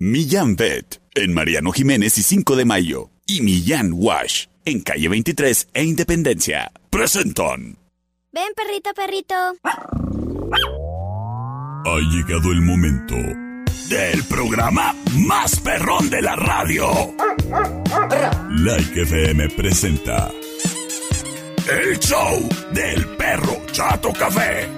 Millán Vet en Mariano Jiménez y 5 de Mayo. Y Millán Wash en calle 23 e Independencia. Presentan. Ven, perrito, perrito. Ha llegado el momento del programa más perrón de la radio. Like FM presenta el show del perro Chato Café.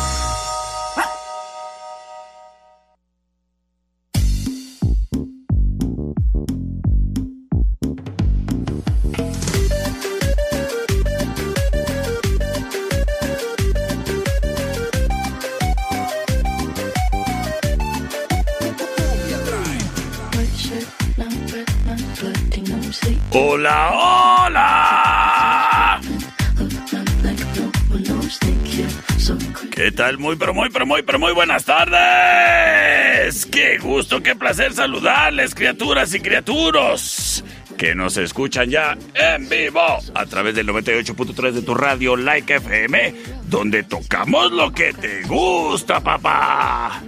Muy, pero muy, pero muy, pero muy buenas tardes. Qué gusto, qué placer saludarles, criaturas y criaturos que nos escuchan ya en vivo a través del 98.3 de tu radio Like FM, donde tocamos lo que te gusta, papá.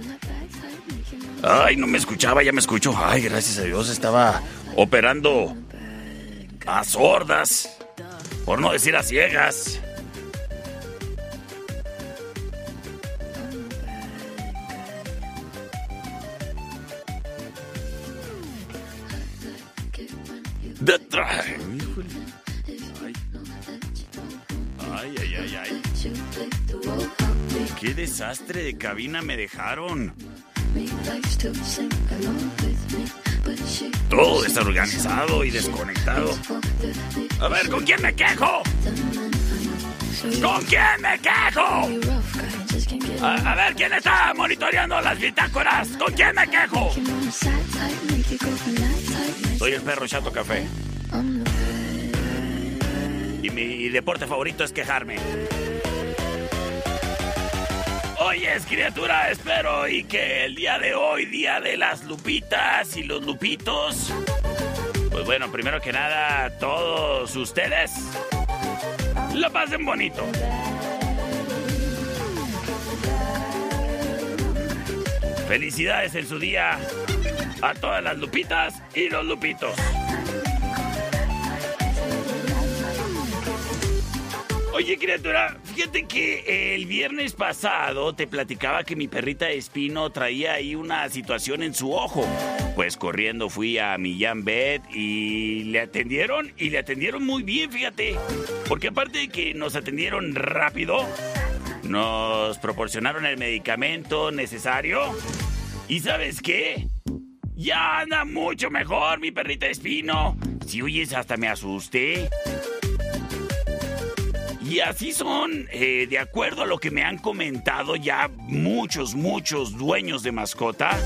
Ay, no me escuchaba, ya me escucho. Ay, gracias a Dios, estaba operando a sordas, por no decir a ciegas. De tra- Ay, ay, ay, ay. Qué desastre de cabina me dejaron. Todo desorganizado y desconectado. A ver, ¿con quién me quejo? ¿Con quién me quejo? A, ver, ¿quién está monitoreando las bitácoras? ¿Con quién me quejo? Soy el perro Chato Café. Y mi deporte favorito es quejarme. Oyes, criatura, espero y que el día de hoy, día de las lupitas y los lupitos, pues bueno, primero que nada, todos ustedes lo pasen bonito. Felicidades en su día a todas las lupitas y los lupitos. Oye, criatura, fíjate que el viernes pasado te platicaba que mi perrita Espino traía ahí una situación en su ojo. Pues corriendo fui a Millán Vet y le atendieron y le atendieron muy bien, fíjate. Porque aparte de que nos atendieron rápido, nos proporcionaron el medicamento necesario. ¿Y sabes qué? Ya anda mucho mejor mi perrita Espino. Si oyes, hasta me asusté. Y así son, eh, de acuerdo a lo que me han comentado ya muchos, muchos dueños de mascota,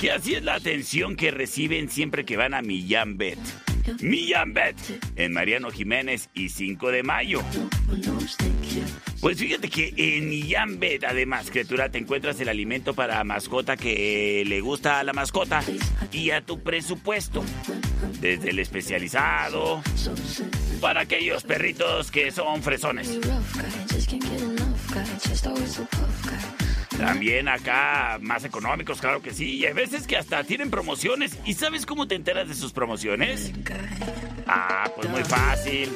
que así es la atención que reciben siempre que van a Millán Bet. Millán Bet, en Mariano Jiménez y 5 de mayo. Pues fíjate que en Millán Bet, además, criatura, te encuentras el alimento para mascota que le gusta a la mascota y a tu presupuesto. Desde el especializado, para aquellos perritos que son fresones. También acá más económicos, claro que sí. Y hay veces que hasta tienen promociones. ¿Y sabes cómo te enteras de sus promociones? Ah, pues muy fácil.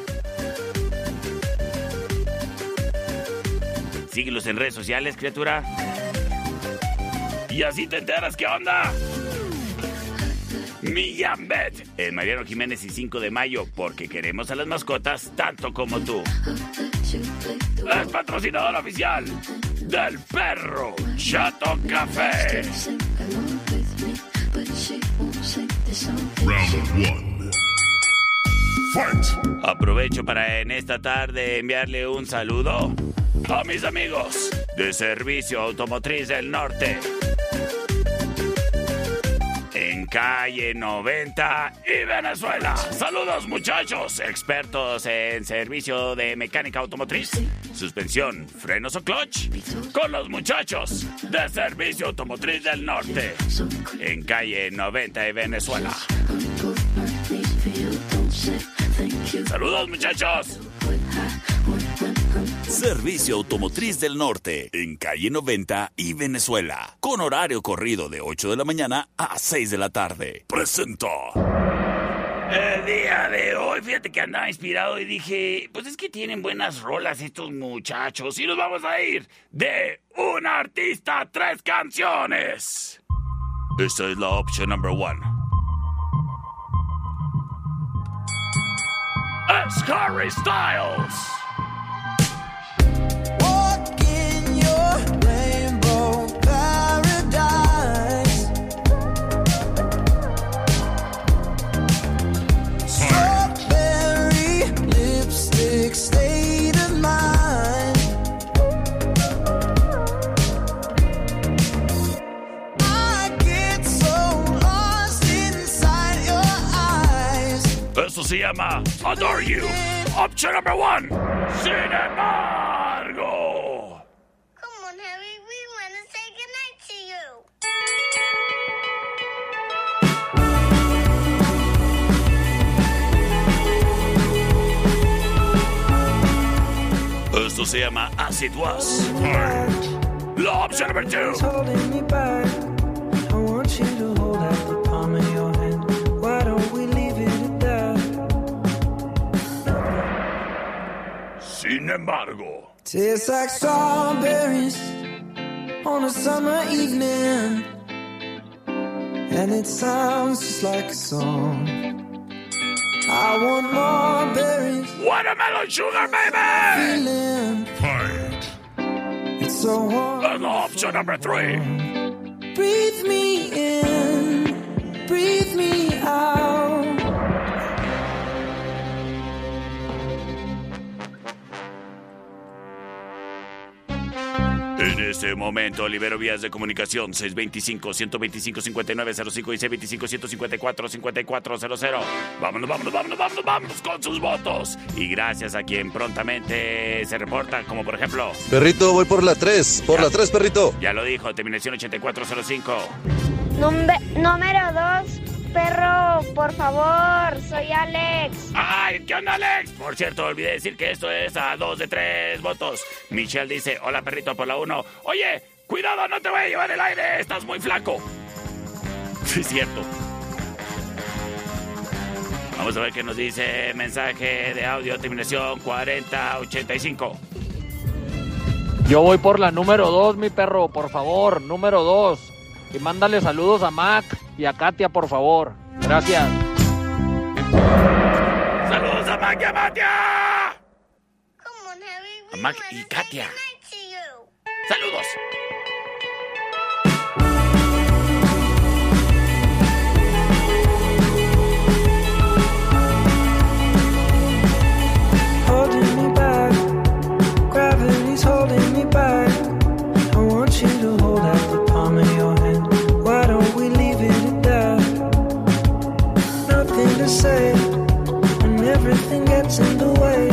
Síguelos en redes sociales, criatura. Y así te enteras qué onda. Millán Bet en Mariano Jiménez y 5 de mayo, porque queremos a las mascotas tanto como tú. Es patrocinador oficial del perro Chato Café. Round one. Fight! Aprovecho para en esta tarde enviarle un saludo a mis amigos de Servicio Automotriz del Norte. Calle 90 y Venezuela. Saludos muchachos, expertos en servicio de mecánica automotriz, suspensión, frenos o clutch, con los muchachos de Servicio Automotriz del Norte. En calle 90 y Venezuela. Saludos muchachos. Servicio Automotriz del Norte, en calle 90 y Venezuela, con horario corrido de 8 de la mañana a 6 de la tarde. Presenta. El día de hoy, fíjate que andaba inspirado y dije, pues es que tienen buenas rolas estos muchachos y nos vamos a ir de un artista tres canciones. Esta es la opción number one. Scary Styles. Se llama Adore You. Option number one. Sin embargo. Come on, Harry. We want to say goodnight to you. Esto se llama As It Was. La option number two. Sin embargo. Tastes like strawberries on a summer evening. And it sounds just like a song. I want more berries. Watermelon sugar, baby! Feeling. Fight. It's so warm. And option number three. Breathe me in, breathe me out. Este momento libero vías de comunicación 625-125-5905 y C25-154-5400. Vámonos, vámonos, vámonos, vámonos, vámonos con sus votos. Y gracias a quien prontamente se reporta, como por ejemplo... Perrito, voy por la 3, por la 3, perrito. Ya lo dijo, terminación 8405. número 2, perro, por favor, soy Alex. ¡Ay, qué onda, Alex! Por cierto, olvidé decir que esto es a dos de tres votos. Michelle dice, hola, perrito, por la uno. Oye, cuidado, no te voy a llevar el aire, estás muy flaco. Sí, es cierto. Vamos a ver qué nos dice mensaje de audio, terminación 4085. Yo voy por la número dos, mi perro, por favor, número dos. Y mándale saludos a Mac y a Katia, por favor. Gracias. ¡Saludos a Mac y a Katia! A Mac y Katia. ¡Saludos! Say everything gets in the way.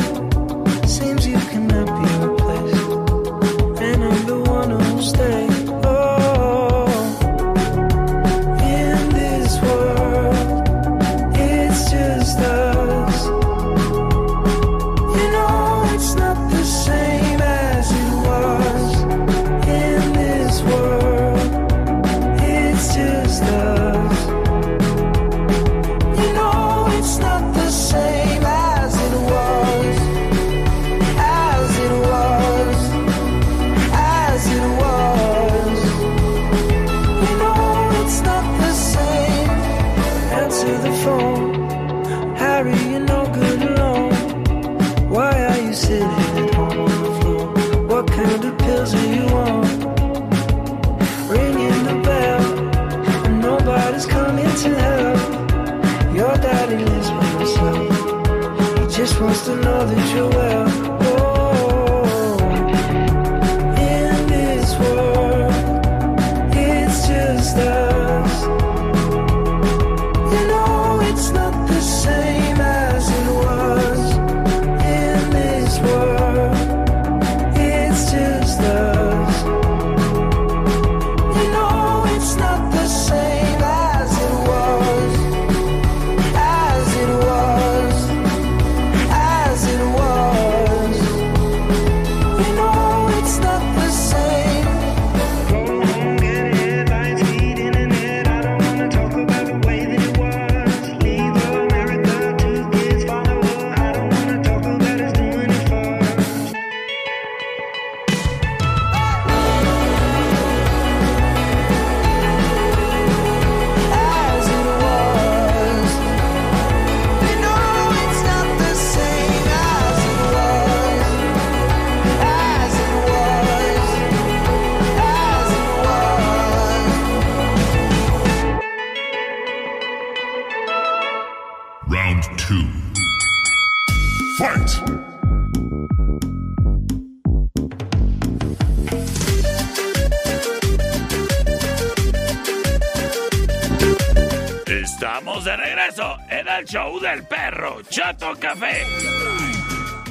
Estamos de regreso en el show del perro Chato Café.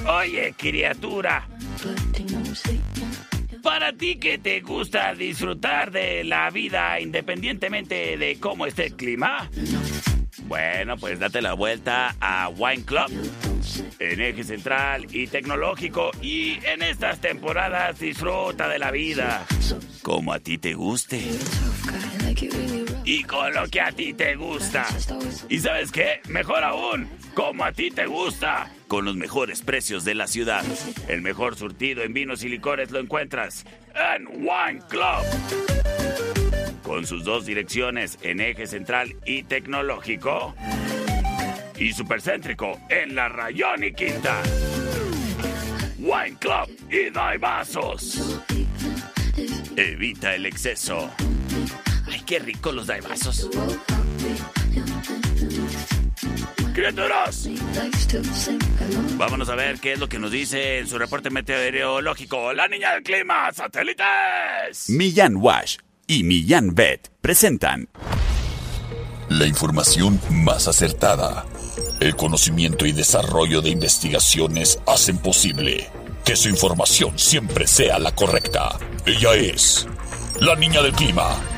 Oye, criatura. Para ti que te gusta disfrutar de la vida independientemente de cómo esté el clima, bueno, pues date la vuelta a Wine Club en eje central y tecnológico y en estas temporadas disfruta de la vida como a ti te guste y con lo que a ti te gusta. ¿Y sabes qué? Mejor aún, como a ti te gusta. Con los mejores precios de la ciudad. El mejor surtido en vinos y licores lo encuentras en Wine Club. Con sus dos direcciones en eje central y tecnológico. Y supercéntrico en la Rayón y Quinta. Wine Club y Daibazos. Evita el exceso. Ay, qué rico los daibazos. Criaturas, vámonos a ver qué es lo que nos dice en su reporte meteorológico la niña del clima, satélites. Millán Wash y Millán Vet presentan La información más acertada. El conocimiento y desarrollo de investigaciones hacen posible que su información siempre sea la correcta. Ella es la niña del clima.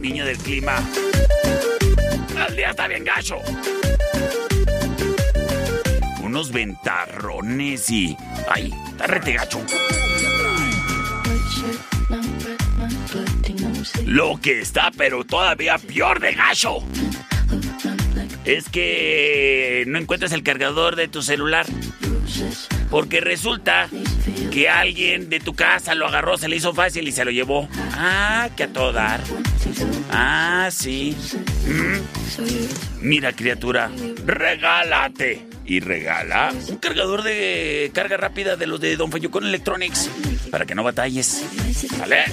Niño del clima. El día está bien gacho. Unos ventarrones y... Ay, está gacho. Lo que está, pero todavía peor de gacho. Es que no encuentras el cargador de tu celular. Porque resulta que alguien de tu casa lo agarró, se le hizo fácil y se lo llevó. Ah, que a todo dar. Ah, sí. Mm. Mira, criatura, regálate. Y regala un cargador de carga rápida de los de Don Fayucón Electronics. Para que no batalles. ¿Vale?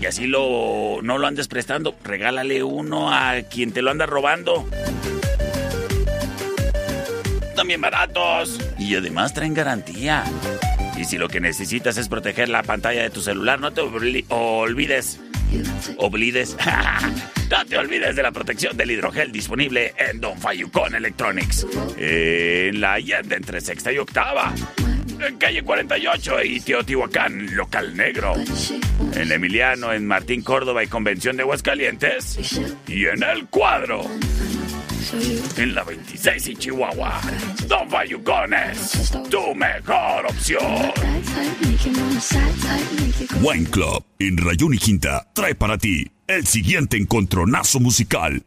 Y así lo, no lo andes prestando. Regálale uno a quien te lo anda robando. También baratos. Y además traen garantía. Y si lo que necesitas es proteger la pantalla de tu celular, no te olvides. Oblides. no te olvides de la protección del hidrogel disponible en Don Fayucón Electronics. En la Allende entre sexta y octava. En calle 48 y Teotihuacán, local negro. En Emiliano, en Martín Córdoba y Convención de Aguascalientes. Y en El Cuadro. En la 26 y Chihuahua. Don Fayucones, tu mejor opción. Wine Club en Rayón y Quinta trae para ti el siguiente encontronazo musical.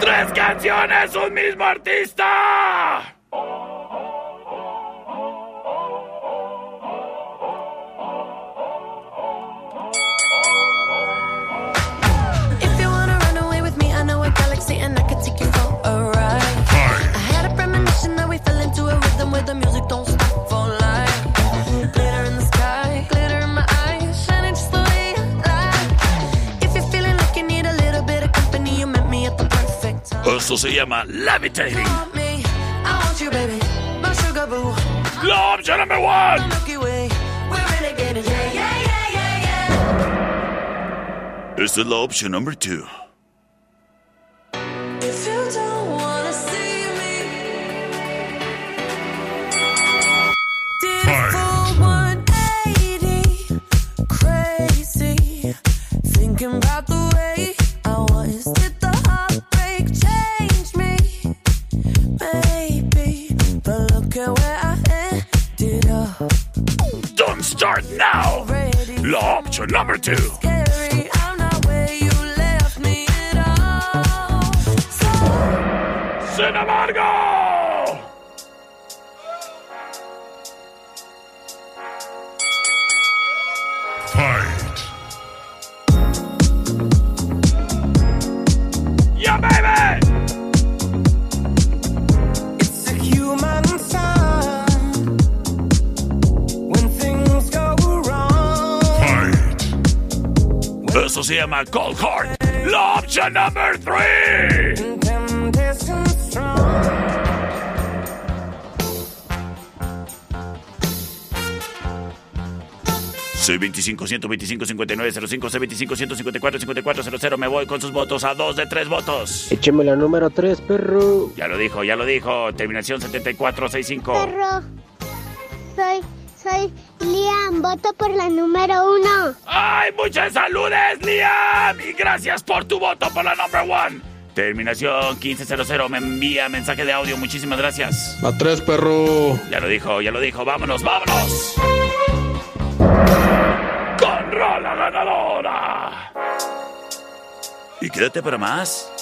¡Tres canciones, un mismo artista! Rhythm the music don't stop for life. Glitter in the sky, glitter in my eyes, shining just the way you like. If you're feeling like you need a little bit of company, you met me at the perfect time. Eso se llama levitating. Me, I want you, baby, my sugar boo, La opción number one. Milky Way. We're renegading, yeah, yeah, yeah, yeah, yeah. Es la opción number two. Opción Cold Heart. La opción number 3. and Temptation strong. Soy 25 125 59 05 C25 154 54 00. Me voy con sus votos a dos de tres votos. Écheme la número 3, perro. Ya lo dijo, ya lo dijo. Terminación 7465. Perro. Soy, soy Liam. Voto por la número uno. ¡Ay, muchas saludes, Liam! Y gracias por tu voto por la number one. Terminación 1500 me envía mensaje de audio. Muchísimas gracias. La 3, perro. Ya lo dijo, ya lo dijo. Vámonos, vámonos. Con rola ganadora. Y quédate para más.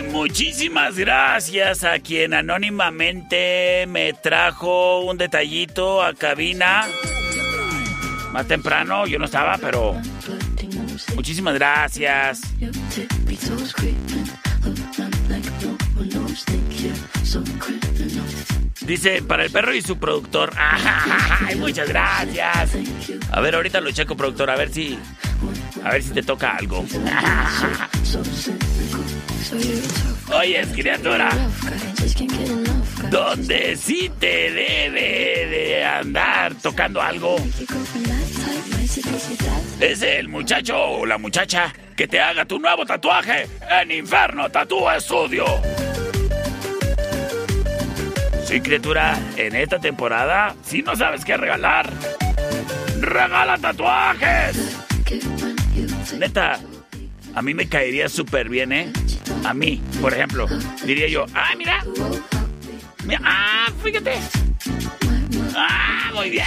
Muchísimas gracias a quien anónimamente me trajo un detallito a cabina. Más temprano, yo no estaba, pero muchísimas gracias. Dice, para el perro y su productor. ¡Ay, muchas gracias! A ver, ahorita lo checo, productor, a ver si. A ver si te toca algo. Oye, criatura. Donde sí te debe de andar tocando algo. Es el muchacho o la muchacha que te haga tu nuevo tatuaje en Inferno Tattoo Studio. Sí, criatura, en esta temporada, si no sabes qué regalar, regala tatuajes. Neta, a mí me caería súper bien, ¿eh? A mí, por ejemplo, diría yo, ah, mira, mira, ah, fíjate. Ah, muy bien.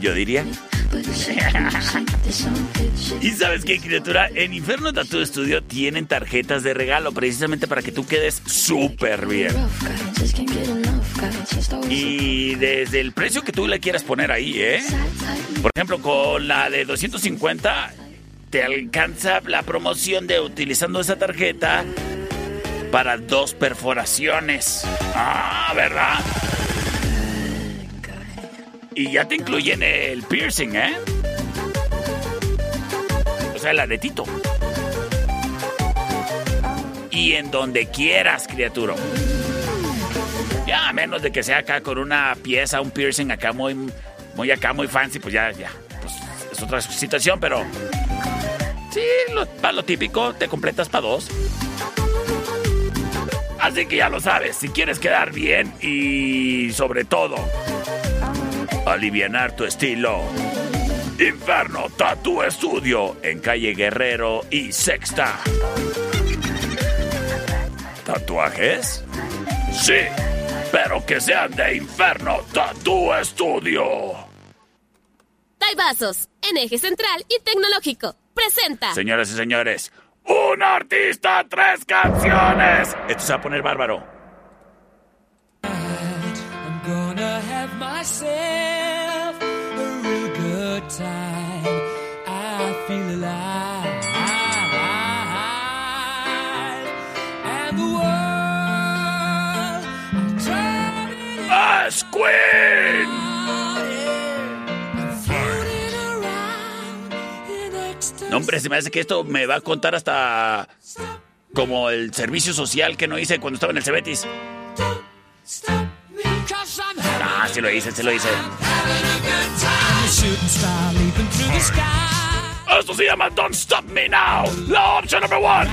Yo diría. ¿Y sabes qué, criatura? En Inferno Tattoo Studio tienen tarjetas de regalo precisamente para que tú quedes súper bien. Y desde el precio que tú le quieras poner ahí, ¿eh? Por ejemplo, con la de 250 te alcanza la promoción de utilizando esa tarjeta para dos perforaciones. Ah, ¿verdad? Y ya te incluyen el piercing, ¿eh? Sea, el aretito. Y en donde quieras, criatura. Ya, a menos de que sea acá con una pieza, un piercing acá muy, muy acá, muy fancy, pues ya, ya. Pues es otra situación, pero... Sí, para lo típico, te completas para dos. Así que ya lo sabes, si quieres quedar bien y sobre todo alivianar tu estilo. Inferno Tattoo Studio en calle Guerrero y Sexta. ¿Tatuajes? Sí, pero que sean de Inferno Tattoo Studio. Vasos, en eje central y tecnológico. Presenta. Señoras y señores, un artista, tres canciones. Esto se va a poner bárbaro. Queen! No, hombre, se me hace que esto me va a contar hasta como el servicio social que no hice cuando estaba en el Cebetis. Ah, sí lo hice, sí lo hice. Esto se llama Don't Stop Me Now, la opción number one.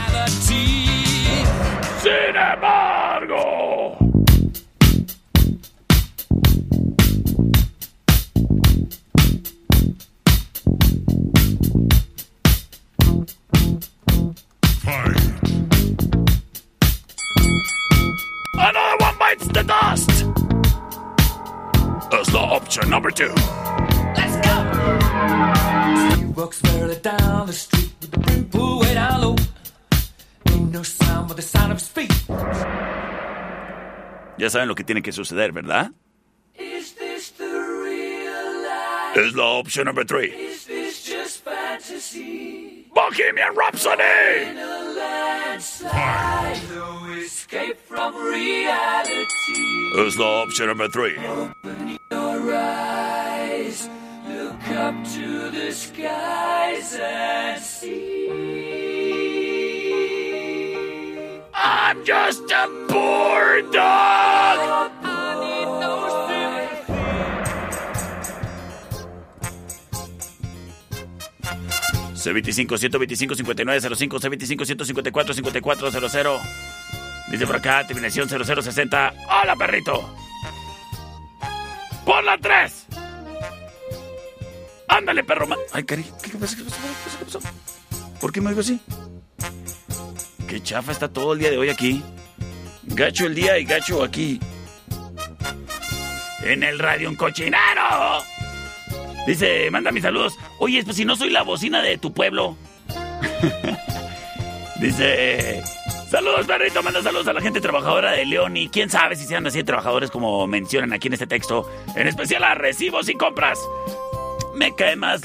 Sin embargo. Saben lo que tiene que suceder, ¿verdad? Is this the real life? Es la opción number three. Is this just fantasy? Bohemian Rhapsody. In a landslide, no escape from reality. Es la opción number three. Open your eyes, look up to the skies and see. I'm just a poor dog. C25 125 5905 C25 154 5400 Dice por acá, terminación 0060. ¡Hola, perrito! ¡Por la 3! ¡Ándale, perro! Ay, cari. ¿Qué pasó? ¿Qué pasó? ¿Qué pasó? ¿Por qué me oigo así? Qué chafa está todo el día de hoy aquí. Gacho el día y gacho aquí. En el radio un cochinero. Dice, manda mis saludos. Oye, pues si no soy la bocina de tu pueblo. Dice, Saludos, perrito. Manda saludos a la gente trabajadora de León y quién sabe si sean así trabajadores como mencionan aquí en este texto. En especial a recibos y compras. Me cae más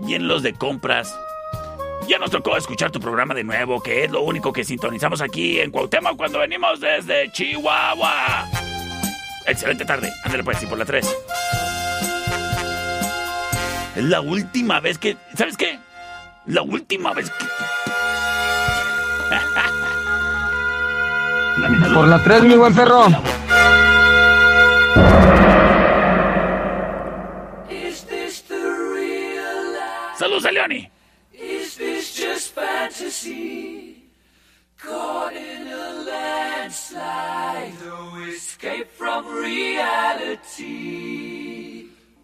bien los de compras. Ya nos tocó escuchar tu programa de nuevo, que es lo único que sintonizamos aquí en Cuauhtémoc cuando venimos desde Chihuahua. Excelente tarde. Ándale pues, y por la 3. Es la última vez que... ¿Sabes qué? La última vez que... Por la 3, mi buen perro. Is this the real life? Saludos a Leoni. Is this just fantasy? Caught in a landslide, no escape from reality.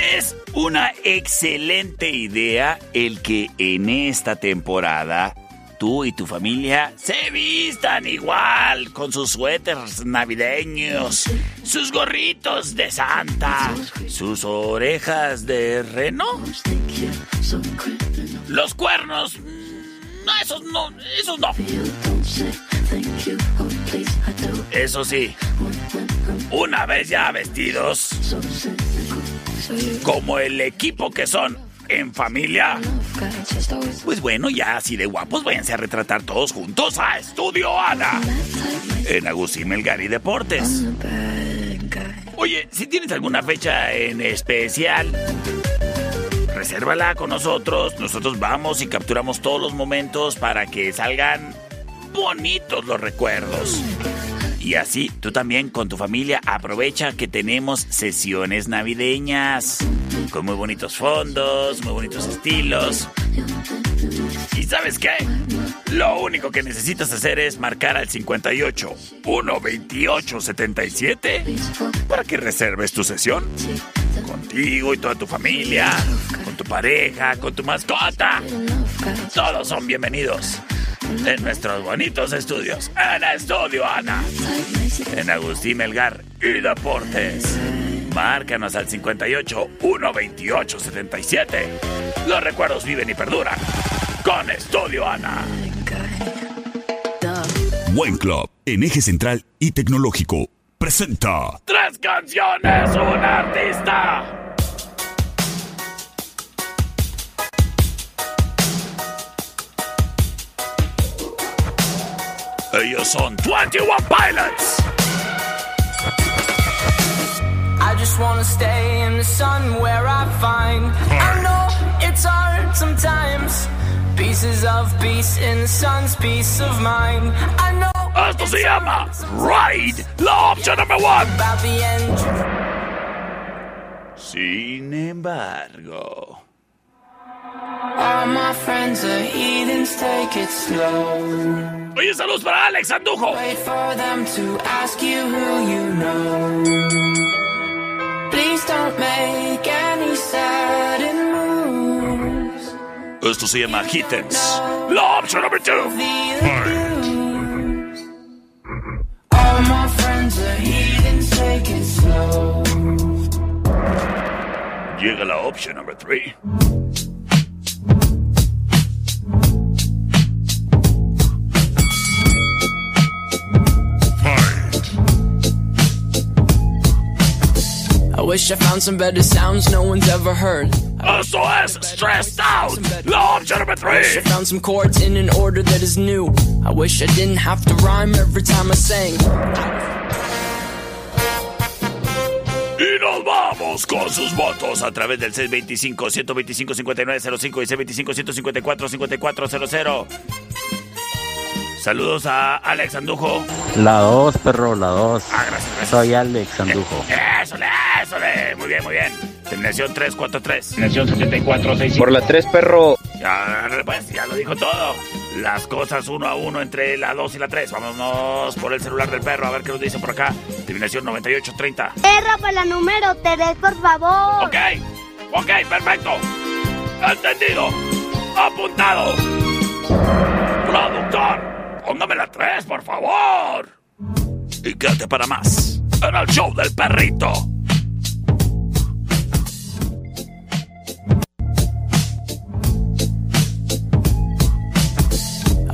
es una excelente idea el que en esta temporada tú y tu familia se vistan igual con sus suéteres navideños, sus gorritos de Santa, sus orejas de reno, los cuernos. No, esos no, esos no. Eso sí, una vez ya vestidos, como el equipo que son en familia, pues bueno, ya así de guapos, váyanse a retratar todos juntos a Estudio Ana, en Agustín Melgari Deportes. Oye, si tienes alguna fecha en especial, resérvala con nosotros. Nosotros vamos y capturamos todos los momentos para que salgan bonitos los recuerdos. Y así tú también con tu familia aprovecha que tenemos sesiones navideñas con muy bonitos fondos, muy bonitos estilos. ¿Y sabes qué? Lo único que necesitas hacer es marcar al 58 128 77 para que reserves tu sesión. Contigo y toda tu familia, con tu pareja, con tu mascota. Todos son bienvenidos en nuestros bonitos estudios. En Estudio Ana. En Agustín Melgar y Deportes. Márcanos al 58 128 77. Los recuerdos viven y perduran. Con Estudio Ana. Buen Club, en eje central y tecnológico, presenta Tres canciones, un artista. Son 21 Pilots. I just wanna stay in the sun where I find. I know it's hard sometimes. Pieces of peace in the sun's peace of mind. I know Esto se llama Ride, la opción number one. about the end. Sin embargo, All my friends are heathens, take it slow. oye, saludos para Alex Andujo. Wait for them to ask you who you know. Please don't make any sudden moves. Esto se llama Hittens, la opción number two. All my friends are heathens, take it slow. Llega la opción number three. Wish I found some better sounds no one's ever heard. Esto es Stressed Out, la opción number I wish I three. found some chords in an order that is new. I wish I didn't have to rhyme every time I sang. Y nos vamos con sus votos a través del 625-125-5905 y 625-154-5400. Saludos a Alex Andujo. La 2, perro, la 2. Ah, gracias, gracias. Soy Alex Andujo. Eso, eso, muy bien, muy bien. Terminación 343. Terminación Por la 3, perro. Ya, pues, ya lo dijo todo. Las cosas uno a uno entre la 2 y la 3. Vámonos por el celular del perro a ver qué nos dice por acá. Terminación 9830. Perra por la número 3, por favor. Ok, ok, perfecto. Entendido. Apuntado. Productor, póngame la 3, por favor. Y quédate para más en el show del perrito.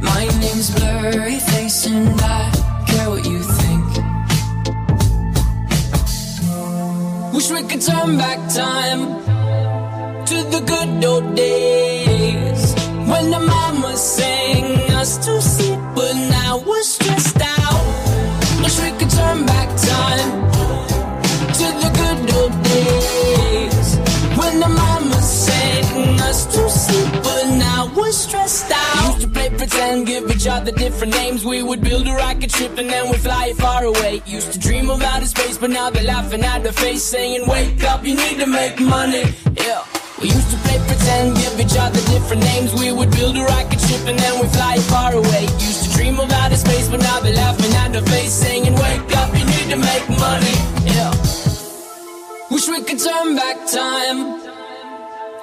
My name's Blurry Face and I care what you think. Wish we could turn back time to the good old days when the mama sang us to sleep, us to sleep, but now we're stressed out. Used to play pretend, give each other different names. We would build a rocket ship and then we'd fly far away. Used to dream of outer space, but now they're laughing at the face, saying, Wake up, you need to make money. Yeah. We used to play pretend, give each other different names. We would build a rocket ship and then we'd fly far away. Used to dream of outer space, but now they're laughing at the face, saying, Wake up, you need to make money. Yeah. Wish we could turn back time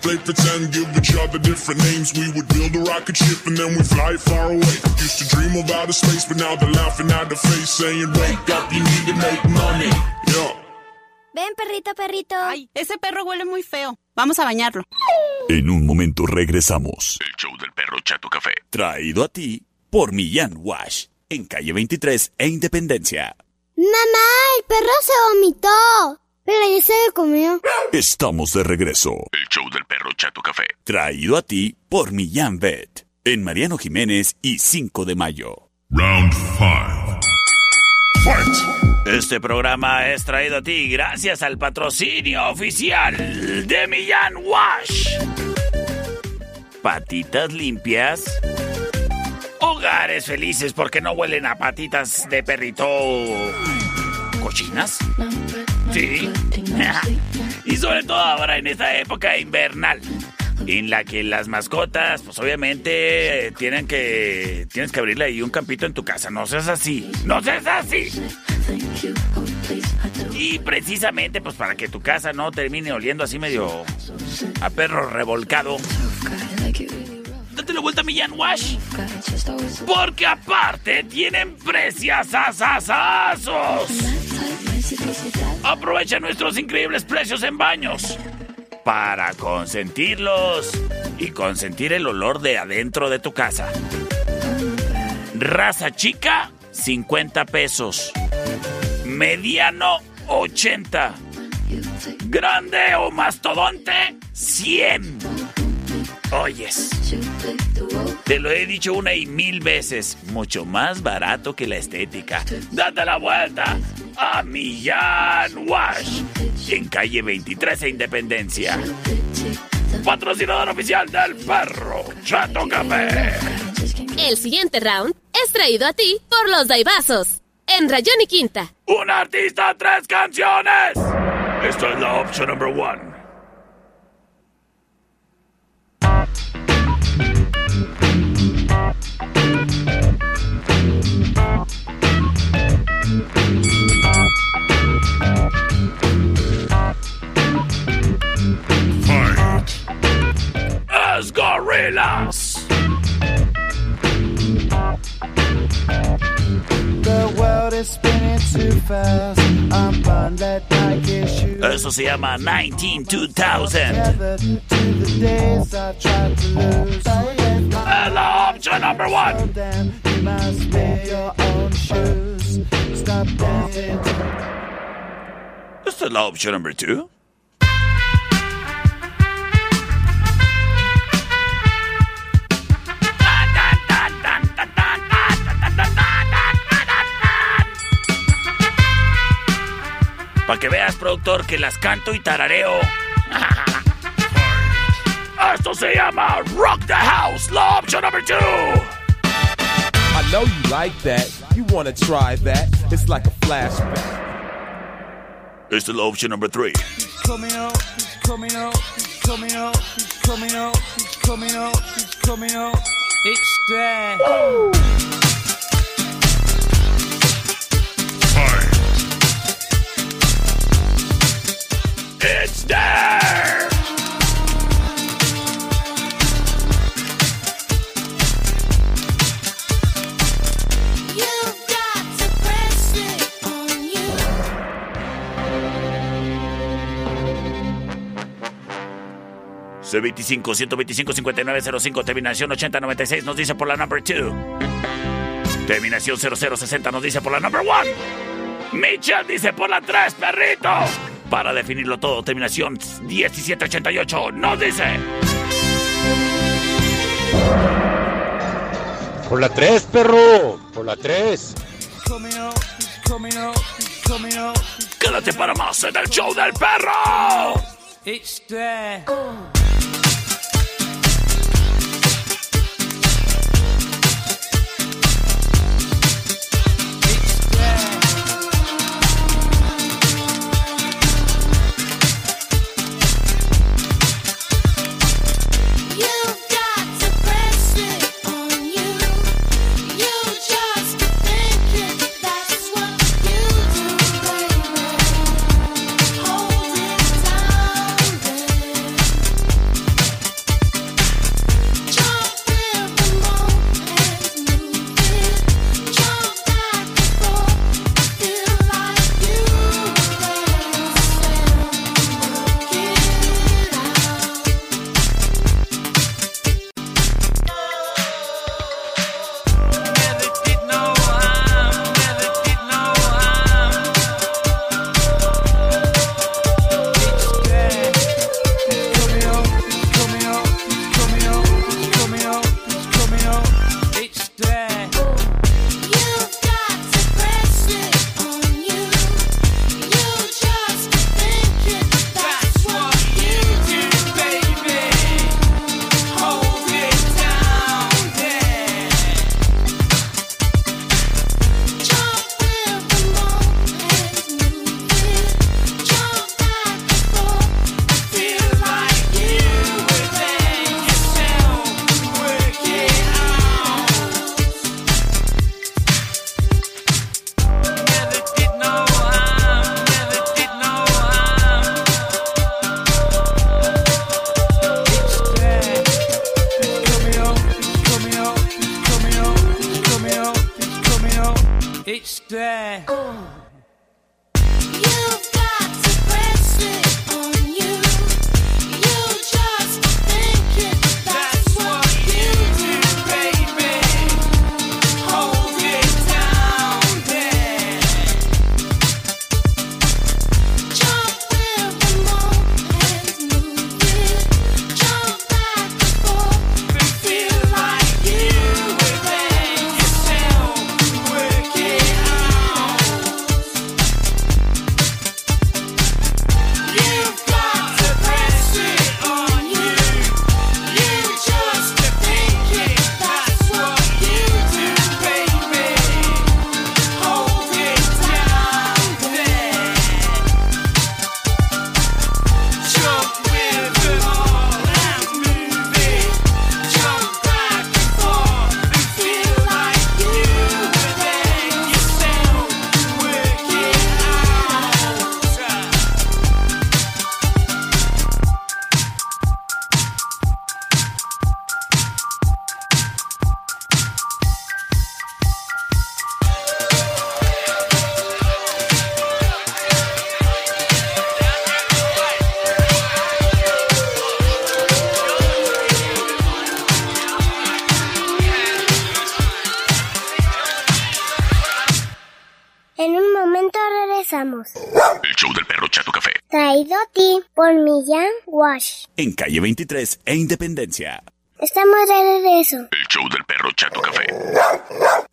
Used to play pretend, give each other different names. We would build a rocket ship and then we fly far away. Used to dream of outer space, but now they're laughing at the face, saying, Wake up, you need to make money. Yeah. Ven, perrito, perrito. Ay, ese perro huele muy feo. Vamos a bañarlo. En un momento regresamos. El show del perro Chato Café. Traído a ti por Millán Wash. En calle 23 e Independencia. Mamá, el perro se vomitó. Pero ya se lo comió. Estamos de regreso. El show del perro Chato Café. Traído a ti por Millán Vet. En Mariano Jiménez y 5 de mayo. Round 5. Fight! Este programa es traído a ti gracias al patrocinio oficial de Millán Wash. Patitas limpias. Hogares felices porque no huelen a patitas de perrito cochinas. Sí. y sobre todo ahora en esta época invernal. En la que las mascotas, pues obviamente tienen que. Tienes que abrirle ahí un campito en tu casa. No seas así. No seas así. Y precisamente, pues para que tu casa no termine oliendo así medio a perro revolcado. Date la vuelta a Millán Wash. Porque aparte tienen precios asasazos. Aprovecha nuestros increíbles precios en baños. Para consentirlos y consentir el olor de adentro de tu casa. Raza chica, 50 pesos. Mediano, 80. Grande o mastodonte, 100. Oyes. Te lo he dicho una y mil veces. Mucho más barato que la estética. Date la vuelta a Millán Wash. En calle 23 e Independencia. Patrocinador oficial del perro Chato Café. El siguiente round es traído a ti por los Daibazos. En Rayón y Quinta. Un artista, tres canciones. Esta es la opción number one. The days I tried to lose. Hello, option number one. Then you must spin your Para que veas, productor, que las canto y tarareo. Esto se llama Rock the House, la opción number two. I know you like that. You wanna try that. It's like a flashback. Esta es la opción number three. Coming up, he's coming up, he's coming up, he's coming up, he's coming up, he's coming up. It's there. It's there! You've got to press it on you. C25 125 5905 terminación 8096 nos dice por la number 2. Terminación 0060 nos dice por la number 1. Mitchell dice por la 3, perrito. Para definirlo todo, terminación 1788 nos dice. Por la 3, perro. Por la 3. Coming up, he's coming up, he's coming up. Quédate para más en el show del perro. It's there. It's there. Wash. En calle 23 e Independencia. Estamos de regreso. El show del perro Chato Café.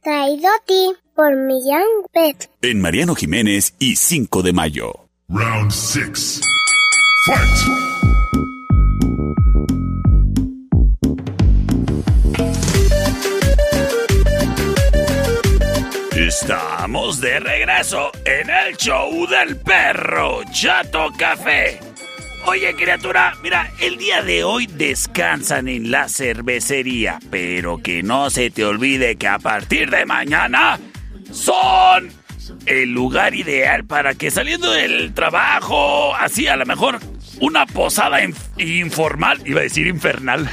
Traído a ti por Millán Pet. En Mariano Jiménez y 5 de mayo. Round 6. Fight! Estamos de regreso en el show del perro Chato Café. Oye, criatura, mira, el día de hoy descansan en la cervecería, pero que no se te olvide que a partir de mañana son el lugar ideal para que saliendo del trabajo, así a lo mejor una posada inf- informal, iba a decir infernal.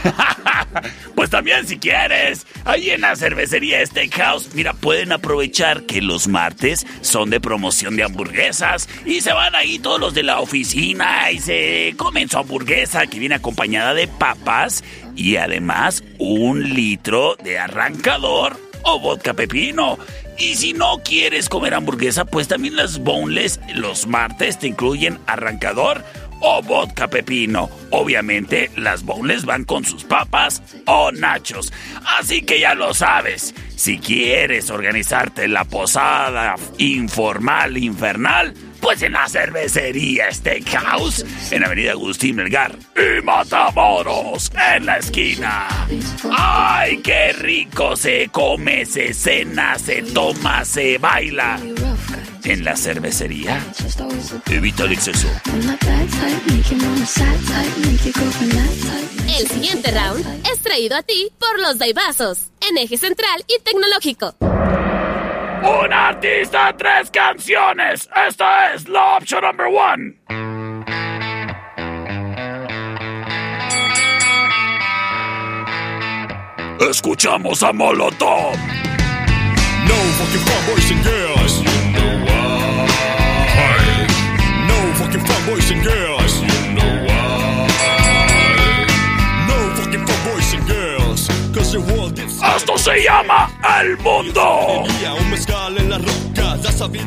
pues también si quieres, ahí en la cervecería Steakhouse, mira, pueden aprovechar que los martes son de promoción de hamburguesas y se van ahí todos los de la oficina y se comen su hamburguesa que viene acompañada de papas y además un litro de arrancador o vodka pepino. Y si no quieres comer hamburguesa, pues también las boneless los martes te incluyen arrancador o vodka pepino. Obviamente las boneless van con sus papas o nachos. Así que ya lo sabes. Si quieres organizarte la posada informal infernal, pues en la cervecería Steakhouse, en Avenida Agustín Melgar y Matamoros, en la esquina. ¡Ay, qué rico se come, se cena, se toma, se baila! En la cervecería, evita el exceso. El siguiente round es traído a ti por los Daibazos, en eje central y tecnológico. Un artista, tres canciones. Esta es la opción number one. Escuchamos a Molotov. No fucking fanboys and girls. Fanboys and girls. You know why? No fucking fanboys and girls. Cause the world is. Esto se llama El Mundo.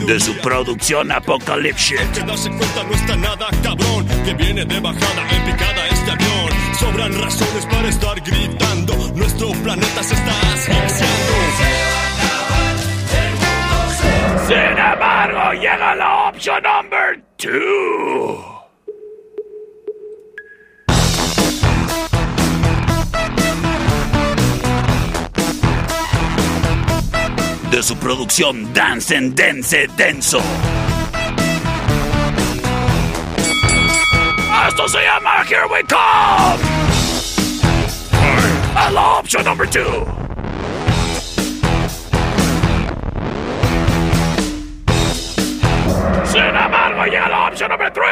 De su producción Apocalypse. Que darse cuenta no está nada cabrón. Que viene de bajada en picada este avión. Sobran razones para estar gritando. Nuestro planeta se está asfixiando. Sin embargo, llega la opción number two. De su producción Dance and Dance Denso. Esto se llama Here We Come. A la opción number two. Sin embargo, llega la opción número 3.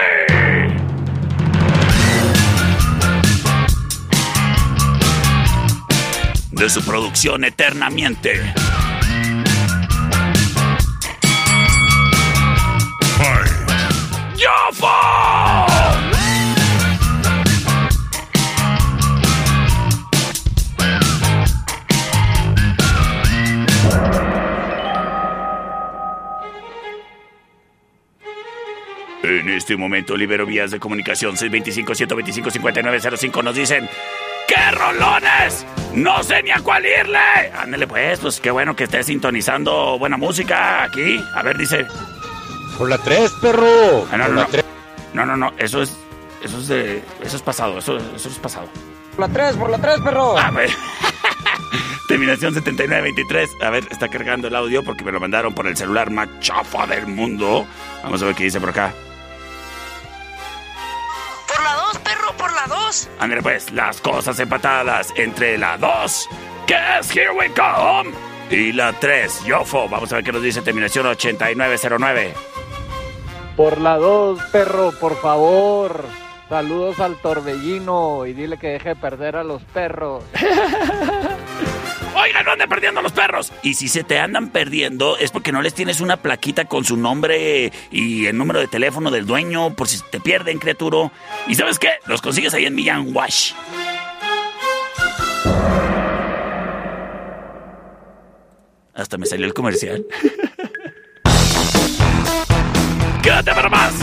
De su producción Eternamente. Este momento libero vías de comunicación 625-125-5905 nos dicen ¡Qué rolones! No sé ni a cuál irle. Ándale pues, pues qué bueno que estés sintonizando buena música aquí. A ver, dice. Por la 3, perro. Ah, no, Por no, la no. 3. No, no, no, eso es. Eso es de. Eso es pasado, eso, eso es pasado. Por la 3, por la 3, perro. A ver. Terminación 7923. A ver, está cargando el audio porque me lo mandaron por el celular más chafa del mundo. Vamos a ver qué dice por acá. Por la 2, perro, por la 2. Ándale pues, las cosas empatadas entre la 2, que es Here We Come, y la 3, Yofo. Vamos a ver qué nos dice terminación 8909. Por la 2, perro, por favor. Saludos al torbellino y dile que deje de perder a los perros. Oiga, no anden perdiendo los perros. Y si se te andan perdiendo es porque no les tienes una plaquita con su nombre y el número de teléfono del dueño por si te pierden, criaturo. ¿Y sabes qué? Los consigues ahí en Millán Wash. Hasta me salió el comercial. Quédate para más.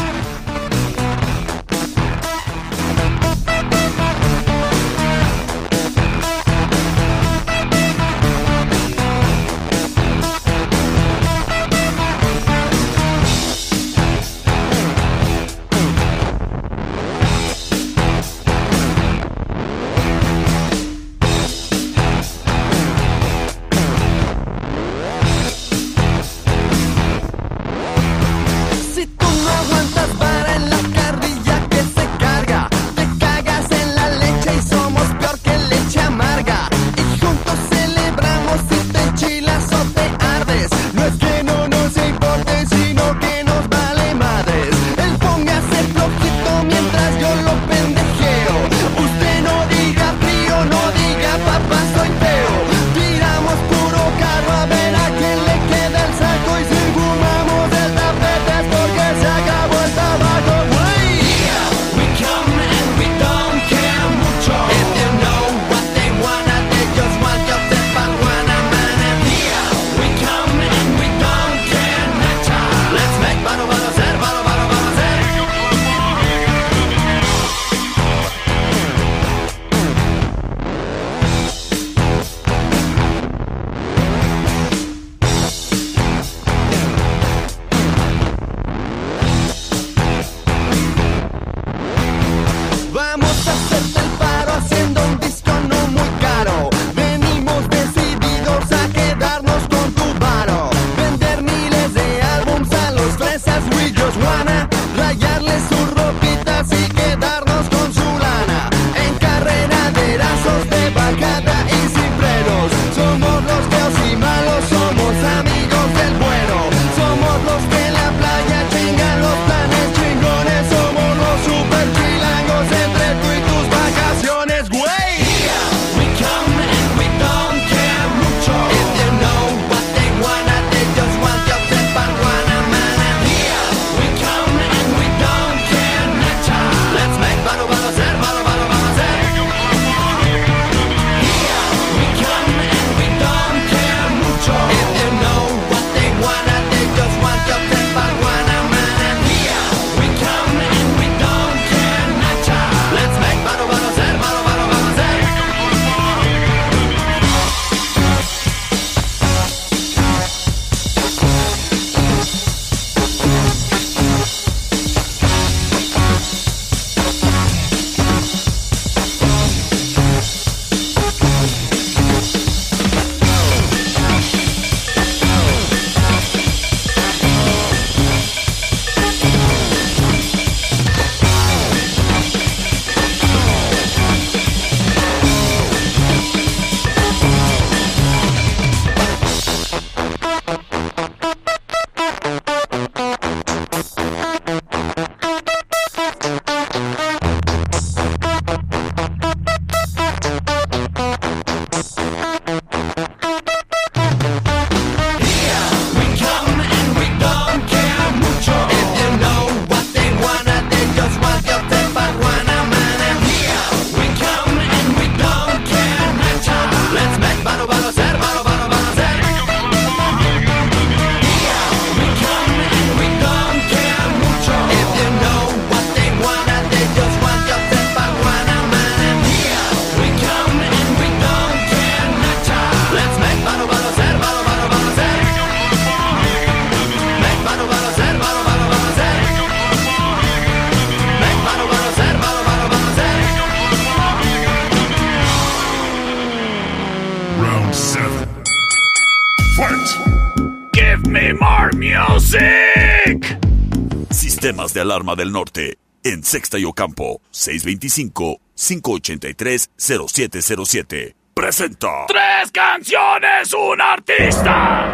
de alarma del norte. En Sexta y Ocampo, 625-583-0707. Presenta. Tres canciones, un artista.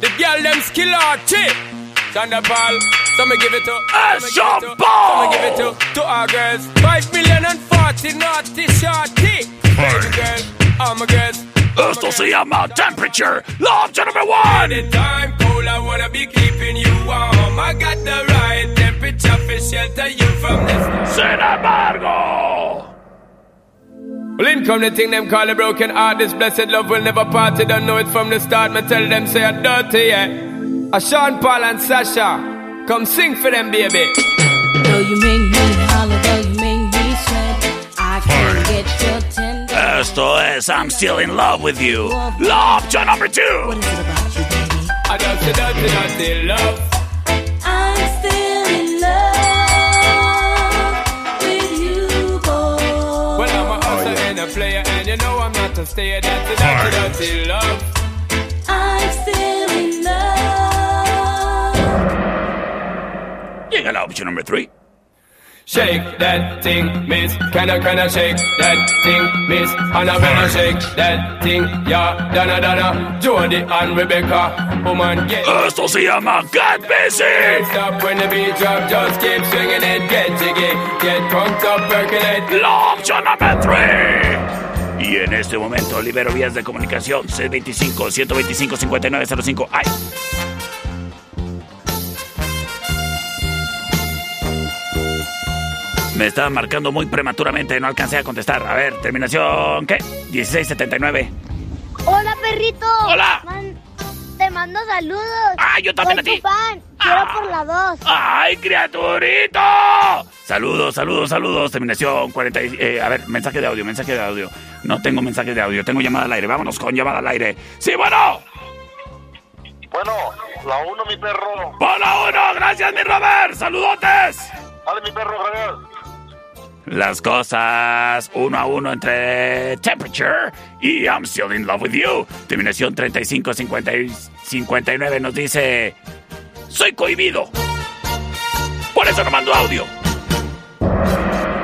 The girl them's killer chick. Thunderball. Some give it to us. Some give it to, to our girls. Five million and forty naughty shorty. Baby girl, all my girls. Esto se llama Temperature. Love to number one. I wanna be keeping you warm. I got the right temperature for shelter you from this. Sin embargo! Well, in come the thing them call a broken heart. This blessed love will never part. You don't know it from the start. Me tell them say I'm dirty, yeah. A Sean Paul and Sasha, come sing for them, baby. Though you make me holler, though you make me sweat, I can't get your tender. Esto es I'm Still in Love with You. Love, John number two. What is it about you? Say dirty, dirty love. I'm still in love with you, boy. Well, I'm a hustler and a player, and you know I'm not a stayer. That's a dirty, dirty love. I'm still in love. Llega la opción number three. Shake that thing, miss. Can I, can I shake that thing, miss? And I better shake that thing, yeah. Donna, Donna, Jody and Rebecca. Woman, get. Esto se llama Get Busy. Stop when the beat drop, just keep swinging it, get jiggy, get crunked up, percolate. La opción number three. Y en este momento libero vías de comunicación C25-125-5905. ¡Ay! Me estaba marcando muy prematuramente, no alcancé a contestar. A ver, terminación, ¿qué? 1679. Hola, perrito. Hola. Man- te mando saludos. Ah, yo también Soy a ti. tu fan. Quiero por la dos. ¡Ay, criaturito! Saludos, saludos, saludos. Terminación 40. y- eh, a ver, mensaje de audio, mensaje de audio. No tengo mensaje de audio, tengo llamada al aire. Vámonos con llamada al aire. ¡Sí, bueno! Bueno, la uno, mi perro. ¡Hola, uno! ¡Gracias, mi Robert! ¡Saludotes! Dale, mi perro, gracias. Las cosas uno a uno entre Temperature y I'm Still in Love with You. Terminación 35 50 y 59 nos dice: Soy cohibido. Por eso no mando audio.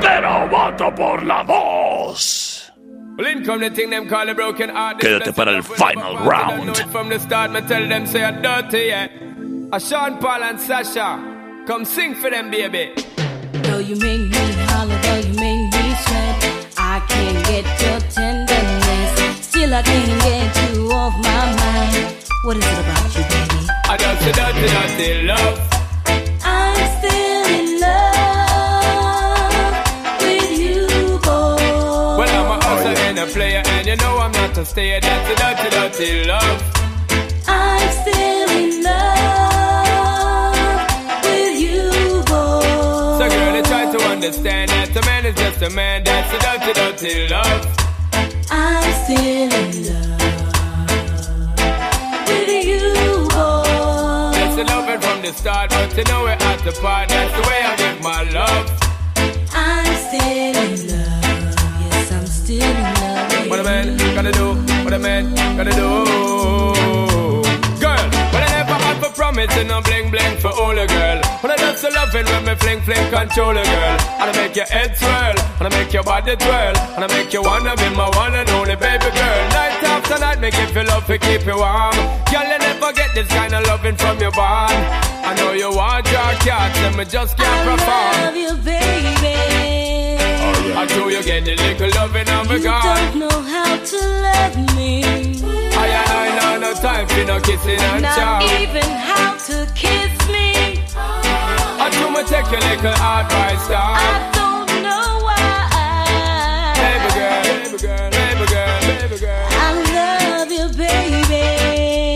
Pero voto por la voz. Quédate para el final round. Come sing for them, baby. Still, I can't get you off my mind. What is it about you, baby? I just say dirty, dirty love. I'm still in love with you, boy. Well, I'm a hustler and a player, and you know I'm not a stayer. That's a dirty, dirty love. I'm still in love with you, boy. So, girl, they try to understand that a man is just a man. That's a dirty, dirty love. Start, but you know we're at the part. That's the way I give my love. I'm still in love. Yes, I'm still in love. What a man gonna do? What a man gonna do? Had for promise, no bling bling for all a girl. When I just loving when me fling fling control a girl. And I make your head swirl, and I make your body twirl, and I make you wanna be my one and only baby girl. Night after night, make you feel love to keep you warm. Girl, you never get this kind of loving from your bond. I know you want your cat, and me just can't perform. I Love you, baby. Oh, Until you get the little loving of a You God. don't know how to love me. I I know no time for no kissing and Not chow. even how to kiss me. I do me take your little advice down. I don't know why. Baby girl, baby girl, baby girl, baby girl. I love you, baby.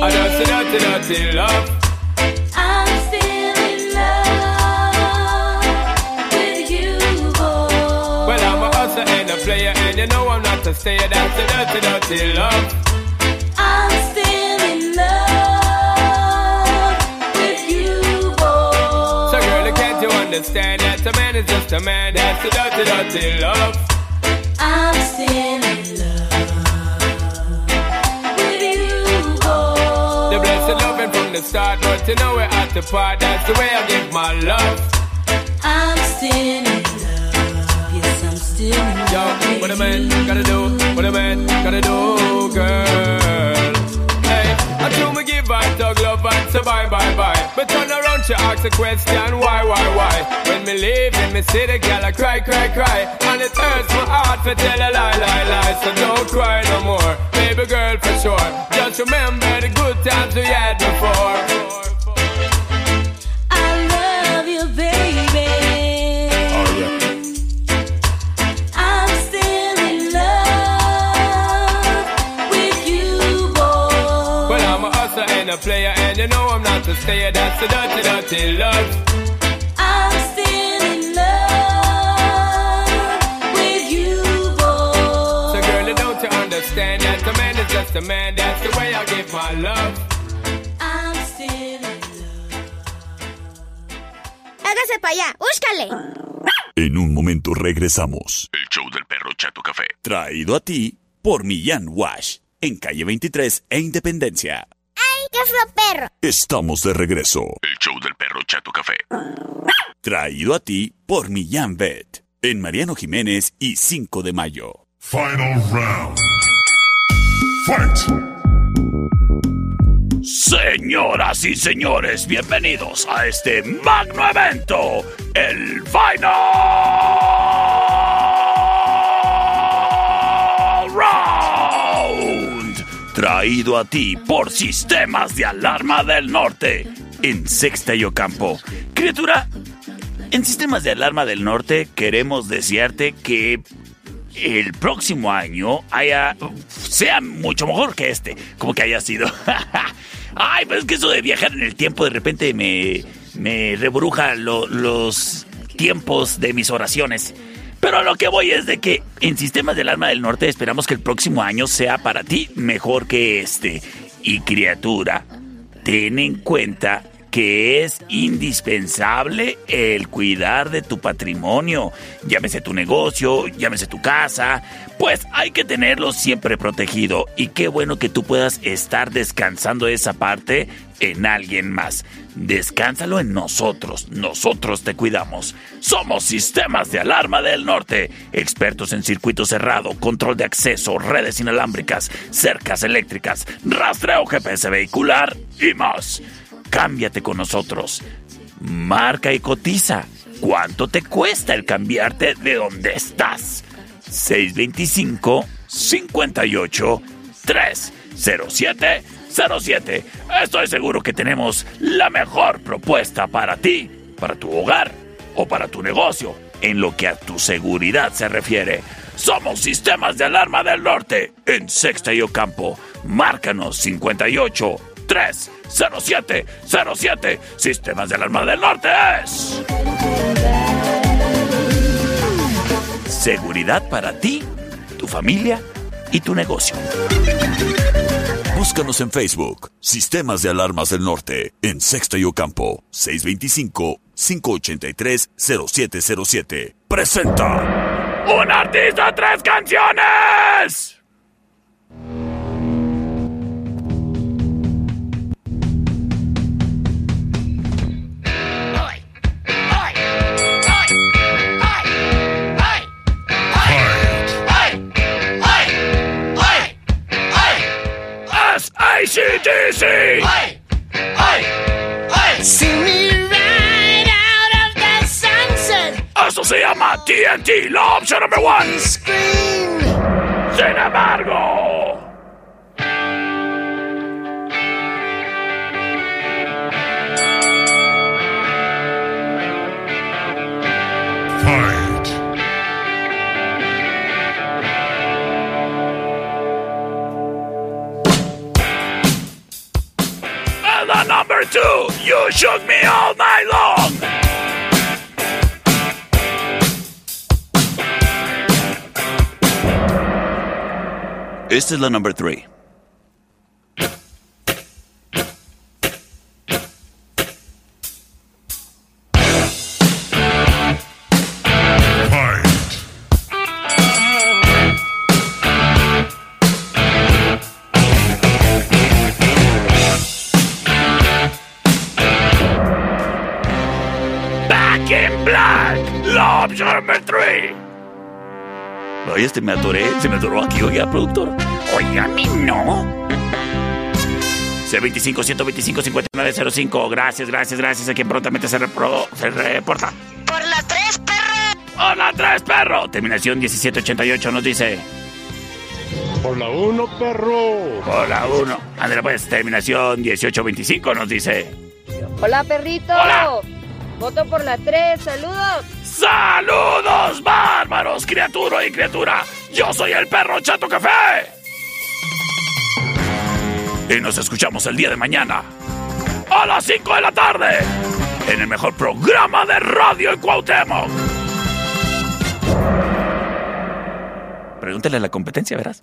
I just dirty, dirty love. I'm still in love with you, boy. Well, I'm a hustler and a player, and you know I'm not a stayer. That's the dirty, dirty love. Understand that a man is just a man? That's the dirty, dirty love. I'm still in love with you, boy. The blessed loving from the start, but you know we're at the part. That's the way I give my love. I'm still in love. Yes, I'm still in love. Yo, what a man gotta do, what a man gotta do, girl. Hey, I do me give her dog say bye, bye, bye. But turn around, she ask a question, why, why, why? When me leave, in me see the girl, I cry, cry, cry. And it hurts my heart to tell a lie, lie, lie. So don't cry no more, baby girl, for sure. Just remember the good times we had before. A a a player, and you know I'm not a stayer. That's the dirty, dirty love. I'm still in love with you, boy. So, girl, don't you understand that a man is just a man? That's the way I give my love. I'm still in Hágase para allá, búscale. En un momento regresamos. El show del perro Chato Café. Traído a ti por Millán Wash. En calle 23 e Independencia. ¡Ay, qué fue perro! Estamos de regreso. El show del perro Chato Café. Traído a ti por Millán Vet. En Mariano Jiménez y 5 de mayo. Final round. Fight! Señoras y señores, bienvenidos a este magno evento, el Final Traído a ti por Sistemas de Alarma del Norte, en Sexta y Ocampo. Criatura, en Sistemas de Alarma del Norte queremos desearte que el próximo año haya sea mucho mejor que este, como que haya sido. Ay, pues es que eso de viajar en el tiempo de repente me, me rebruja lo- los tiempos de mis oraciones. Pero a lo que voy es de que en Sistemas del Alma del Norte esperamos que el próximo año sea para ti mejor que este. Y criatura, ten en cuenta que es indispensable el cuidar de tu patrimonio. Llámese tu negocio, llámese tu casa, pues hay que tenerlo siempre protegido. Y qué bueno que tú puedas estar descansando esa parte en alguien más. Descánsalo en nosotros, nosotros te cuidamos. Somos Sistemas de Alarma del Norte, expertos en circuito cerrado, control de acceso, redes inalámbricas, cercas eléctricas, rastreo GPS vehicular y más. Cámbiate con nosotros. Marca y cotiza. ¿Cuánto te cuesta el cambiarte de donde estás? 625 58 307 07. Estoy seguro que tenemos la mejor propuesta para ti, para tu hogar o para tu negocio, en lo que a tu seguridad se refiere. Somos Sistemas de Alarma del Norte en Sexta y Ocampo. Márcanos 58 307 07. Sistemas de Alarma del Norte es. Seguridad para ti, tu familia y tu negocio. Búscanos en Facebook. Sistemas de Alarmas del Norte. En Sexta y Ocampo. 625-583-0707. Presenta. ¡Un artista, tres canciones! Es ACDC. See me right out of the sunset. Esto se llama TNT, la opción number one. Sin embargo. Number two, you shook me all night long. Esta es la number three. Oye, este me atoré, se me atoró aquí, oiga, productor. Oiga, a mí no. C25-125-5905. Gracias, gracias, gracias a quien prontamente se, repro- se reporta. Por la 3, perro. Hola, tres perro. Terminación 1788 nos dice. Por la 1, perro. Hola, uno. Andrea, pues, terminación 1825 nos dice. Hola, perrito. Hola. Voto por la 3. Saludos. ¡Saludos, bárbaros, criatura y criatura! ¡Yo soy el perro Chato Café! Y nos escuchamos el día de mañana. A las 5 de la tarde. En el mejor programa de radio en Cuauhtémoc. Pregúntale a la competencia, verás.